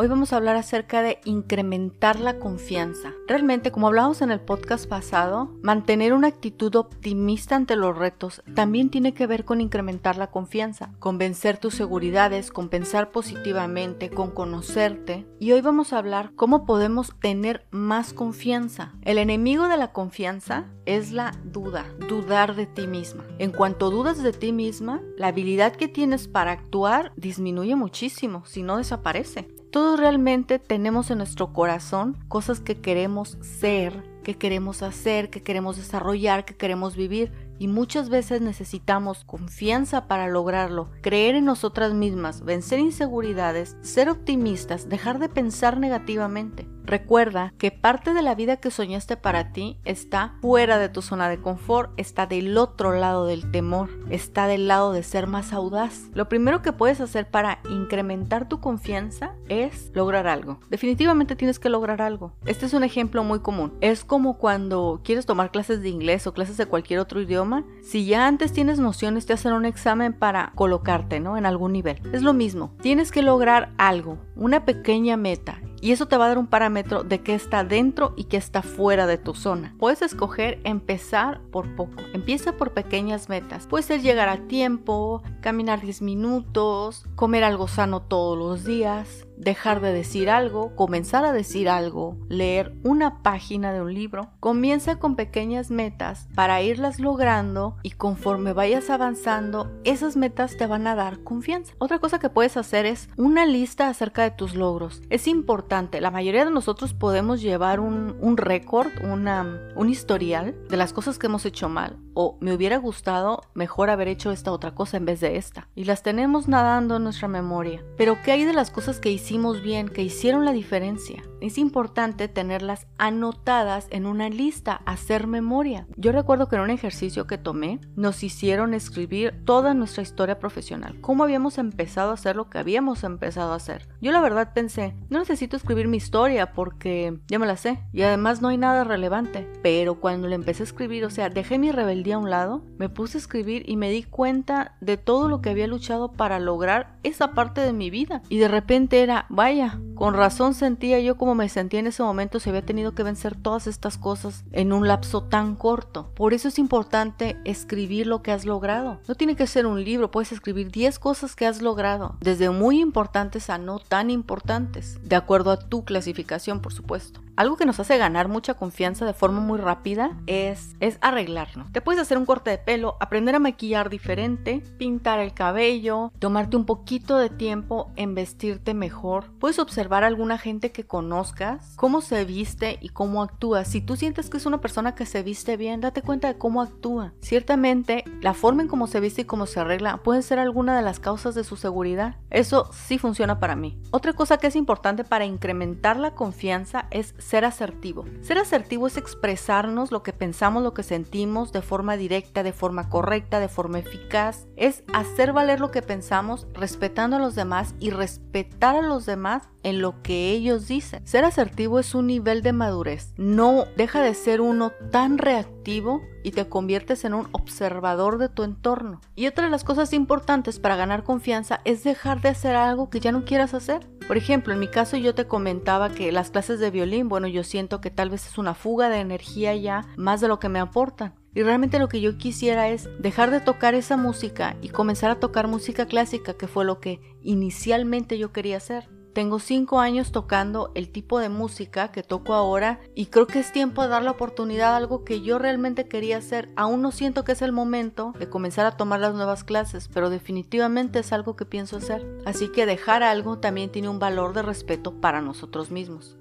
Hoy vamos a hablar acerca de incrementar la confianza. Realmente, como hablábamos en el podcast pasado, mantener una actitud optimista ante los retos también tiene que ver con incrementar la confianza, con vencer tus seguridades, con pensar positivamente, con conocerte. Y hoy vamos a hablar cómo podemos tener más confianza. El enemigo de la confianza es la duda, dudar de ti misma. En cuanto dudas de ti misma, la habilidad que tienes para actuar disminuye muchísimo, si no desaparece. Todos realmente tenemos en nuestro corazón cosas que queremos ser, que queremos hacer, que queremos desarrollar, que queremos vivir y muchas veces necesitamos confianza para lograrlo, creer en nosotras mismas, vencer inseguridades, ser optimistas, dejar de pensar negativamente. Recuerda que parte de la vida que soñaste para ti está fuera de tu zona de confort, está del otro lado del temor, está del lado de ser más audaz. Lo primero que puedes hacer para incrementar tu confianza es lograr algo. Definitivamente tienes que lograr algo. Este es un ejemplo muy común. Es como cuando quieres tomar clases de inglés o clases de cualquier otro idioma. Si ya antes tienes nociones, te hacen un examen para colocarte, ¿no? En algún nivel. Es lo mismo. Tienes que lograr algo, una pequeña meta y eso te va a dar un parámetro de qué está dentro y qué está fuera de tu zona. Puedes escoger empezar por poco. Empieza por pequeñas metas. Puede ser llegar a tiempo, caminar 10 minutos, comer algo sano todos los días, dejar de decir algo, comenzar a decir algo, leer una página de un libro. Comienza con pequeñas metas para irlas logrando y conforme vayas avanzando, esas metas te van a dar confianza. Otra cosa que puedes hacer es una lista acerca de tus logros. Es importante, la mayoría de nosotros podemos llevar un, un récord, un historial de las cosas que hemos hecho mal o me hubiera gustado mejor haber hecho esta otra cosa en vez de esta. Y las tenemos nadando en nuestra memoria. Pero ¿qué hay de las cosas que hicimos bien, que hicieron la diferencia? Es importante tenerlas anotadas en una lista, hacer memoria. Yo recuerdo que en un ejercicio que tomé nos hicieron escribir toda nuestra historia profesional, cómo habíamos empezado a hacer lo que habíamos empezado a hacer. Yo la verdad pensé, no necesito escribir mi historia porque ya me la sé y además no hay nada relevante. Pero cuando le empecé a escribir, o sea, dejé mi rebeldía a un lado, me puse a escribir y me di cuenta de todo lo que había luchado para lograr esa parte de mi vida. Y de repente era, vaya, con razón sentía yo como me sentía en ese momento si había tenido que vencer todas estas cosas en un lapso tan corto. Por eso es importante escribir lo que has logrado. No tiene que ser un libro, puedes escribir 10 cosas que has logrado, desde muy importantes a no tan importantes, de acuerdo a tu clasificación, por supuesto. Algo que nos hace ganar mucha confianza de forma muy rápida es, es arreglarnos. Te puedes hacer un corte de pelo, aprender a maquillar diferente, pintar el cabello, tomarte un poquito de tiempo en vestirte mejor. Puedes observar a alguna gente que conozcas, cómo se viste y cómo actúa. Si tú sientes que es una persona que se viste bien, date cuenta de cómo actúa. Ciertamente, la forma en cómo se viste y cómo se arregla puede ser alguna de las causas de su seguridad. Eso sí funciona para mí. Otra cosa que es importante para incrementar la confianza es ser asertivo. Ser asertivo es expresarnos lo que pensamos, lo que sentimos de forma directa, de forma correcta, de forma eficaz. Es hacer valer lo que pensamos respetando a los demás y respetar a los demás en lo que ellos dicen. Ser asertivo es un nivel de madurez. No deja de ser uno tan reactivo y te conviertes en un observador de tu entorno. Y otra de las cosas importantes para ganar confianza es dejar de hacer algo que ya no quieras hacer. Por ejemplo, en mi caso yo te comentaba que las clases de violín, bueno, yo siento que tal vez es una fuga de energía ya más de lo que me aportan. Y realmente lo que yo quisiera es dejar de tocar esa música y comenzar a tocar música clásica, que fue lo que inicialmente yo quería hacer. Tengo cinco años tocando el tipo de música que toco ahora y creo que es tiempo de dar la oportunidad a algo que yo realmente quería hacer. Aún no siento que es el momento de comenzar a tomar las nuevas clases, pero definitivamente es algo que pienso hacer. Así que dejar algo también tiene un valor de respeto para nosotros mismos.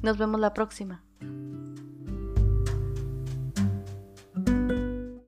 Nos vemos la próxima.